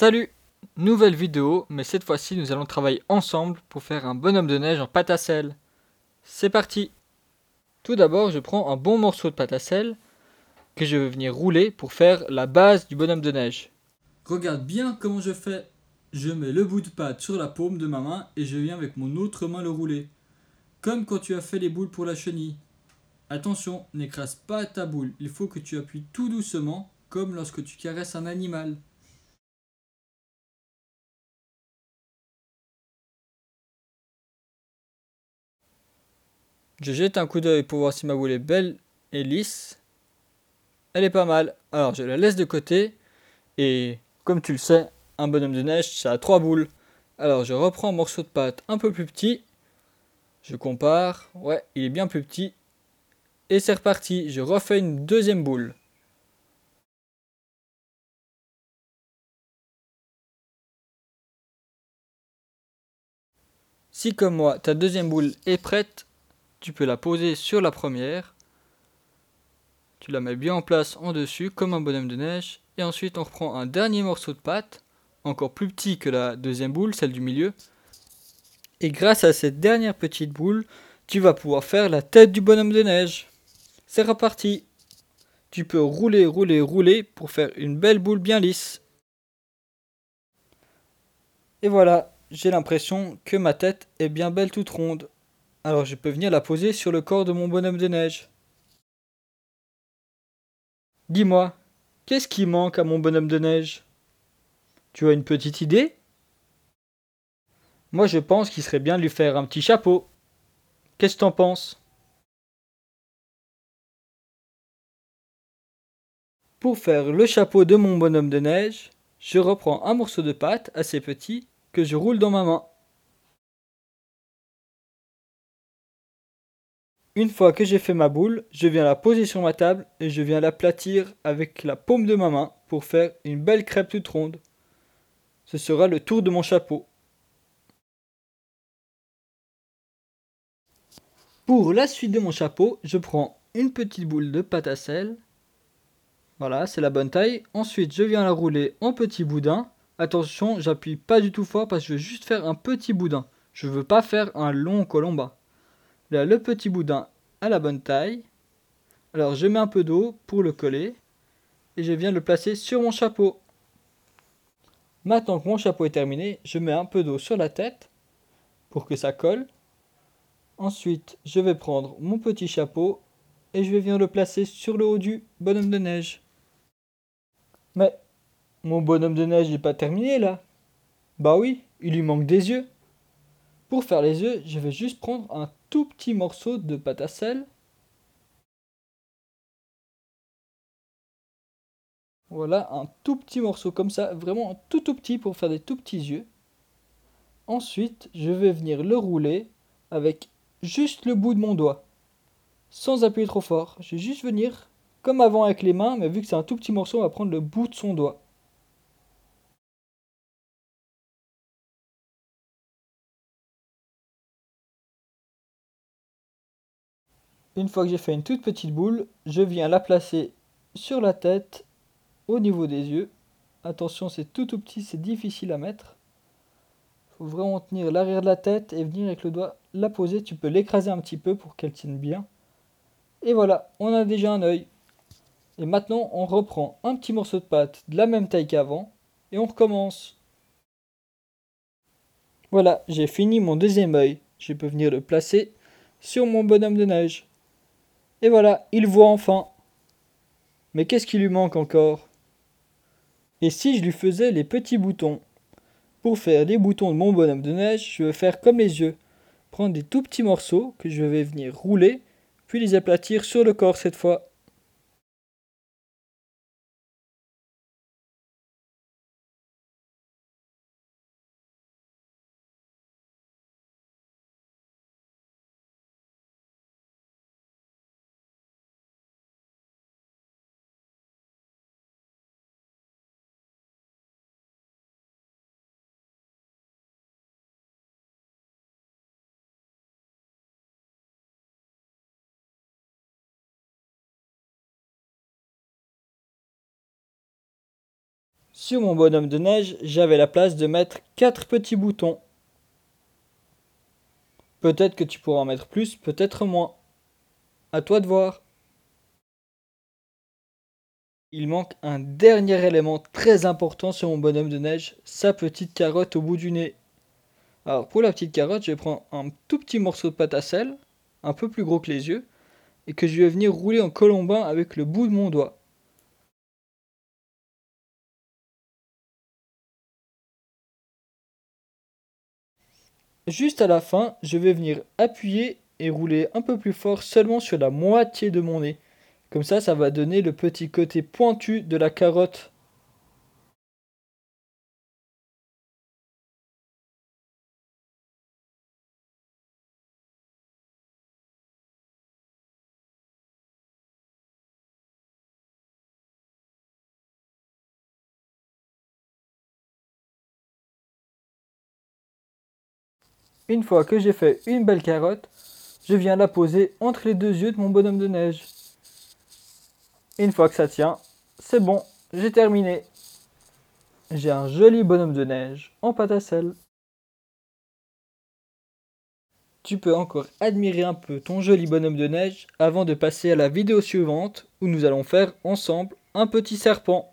Salut Nouvelle vidéo, mais cette fois-ci nous allons travailler ensemble pour faire un bonhomme de neige en pâte à sel. C'est parti Tout d'abord je prends un bon morceau de pâte à sel que je vais venir rouler pour faire la base du bonhomme de neige. Regarde bien comment je fais. Je mets le bout de pâte sur la paume de ma main et je viens avec mon autre main le rouler. Comme quand tu as fait les boules pour la chenille. Attention, n'écrase pas ta boule, il faut que tu appuies tout doucement comme lorsque tu caresses un animal. Je jette un coup d'œil pour voir si ma boule est belle et lisse. Elle est pas mal. Alors je la laisse de côté. Et comme tu le sais, un bonhomme de neige, ça a trois boules. Alors je reprends un morceau de pâte un peu plus petit. Je compare. Ouais, il est bien plus petit. Et c'est reparti. Je refais une deuxième boule. Si comme moi, ta deuxième boule est prête, tu peux la poser sur la première. Tu la mets bien en place en dessus comme un bonhomme de neige. Et ensuite on reprend un dernier morceau de pâte, encore plus petit que la deuxième boule, celle du milieu. Et grâce à cette dernière petite boule, tu vas pouvoir faire la tête du bonhomme de neige. C'est reparti. Tu peux rouler, rouler, rouler pour faire une belle boule bien lisse. Et voilà, j'ai l'impression que ma tête est bien belle toute ronde. Alors je peux venir la poser sur le corps de mon bonhomme de neige. Dis-moi, qu'est-ce qui manque à mon bonhomme de neige? Tu as une petite idée? Moi je pense qu'il serait bien de lui faire un petit chapeau. Qu'est-ce que t'en penses? Pour faire le chapeau de mon bonhomme de neige, je reprends un morceau de pâte assez petit que je roule dans ma main. Une fois que j'ai fait ma boule, je viens la poser sur ma table et je viens l'aplatir avec la paume de ma main pour faire une belle crêpe toute ronde. Ce sera le tour de mon chapeau. Pour la suite de mon chapeau, je prends une petite boule de pâte à sel. Voilà, c'est la bonne taille. Ensuite, je viens la rouler en petit boudin. Attention, j'appuie pas du tout fort parce que je veux juste faire un petit boudin. Je veux pas faire un long colomba. Là, le petit boudin à la bonne taille. Alors je mets un peu d'eau pour le coller et je viens le placer sur mon chapeau. Maintenant que mon chapeau est terminé, je mets un peu d'eau sur la tête pour que ça colle. Ensuite, je vais prendre mon petit chapeau et je vais venir le placer sur le haut du bonhomme de neige. Mais mon bonhomme de neige n'est pas terminé là. Bah oui, il lui manque des yeux. Pour faire les yeux, je vais juste prendre un tout petit morceau de pâte à sel. Voilà, un tout petit morceau comme ça, vraiment tout tout petit pour faire des tout petits yeux. Ensuite, je vais venir le rouler avec juste le bout de mon doigt, sans appuyer trop fort. Je vais juste venir, comme avant avec les mains, mais vu que c'est un tout petit morceau, on va prendre le bout de son doigt. Une fois que j'ai fait une toute petite boule, je viens la placer sur la tête, au niveau des yeux. Attention, c'est tout tout petit, c'est difficile à mettre. Il faut vraiment tenir l'arrière de la tête et venir avec le doigt la poser. Tu peux l'écraser un petit peu pour qu'elle tienne bien. Et voilà, on a déjà un œil. Et maintenant, on reprend un petit morceau de pâte de la même taille qu'avant et on recommence. Voilà, j'ai fini mon deuxième œil. Je peux venir le placer sur mon bonhomme de neige. Et voilà, il voit enfin. Mais qu'est-ce qui lui manque encore? Et si je lui faisais les petits boutons? Pour faire les boutons de mon bonhomme de neige, je vais faire comme les yeux. Prendre des tout petits morceaux que je vais venir rouler, puis les aplatir sur le corps cette fois. Sur mon bonhomme de neige, j'avais la place de mettre 4 petits boutons. Peut-être que tu pourras en mettre plus, peut-être moins. À toi de voir. Il manque un dernier élément très important sur mon bonhomme de neige, sa petite carotte au bout du nez. Alors pour la petite carotte, je vais prendre un tout petit morceau de pâte à sel, un peu plus gros que les yeux, et que je vais venir rouler en colombin avec le bout de mon doigt. Juste à la fin, je vais venir appuyer et rouler un peu plus fort seulement sur la moitié de mon nez. Comme ça, ça va donner le petit côté pointu de la carotte. Une fois que j'ai fait une belle carotte, je viens la poser entre les deux yeux de mon bonhomme de neige. Une fois que ça tient, c'est bon, j'ai terminé. J'ai un joli bonhomme de neige en pâte à sel. Tu peux encore admirer un peu ton joli bonhomme de neige avant de passer à la vidéo suivante où nous allons faire ensemble un petit serpent.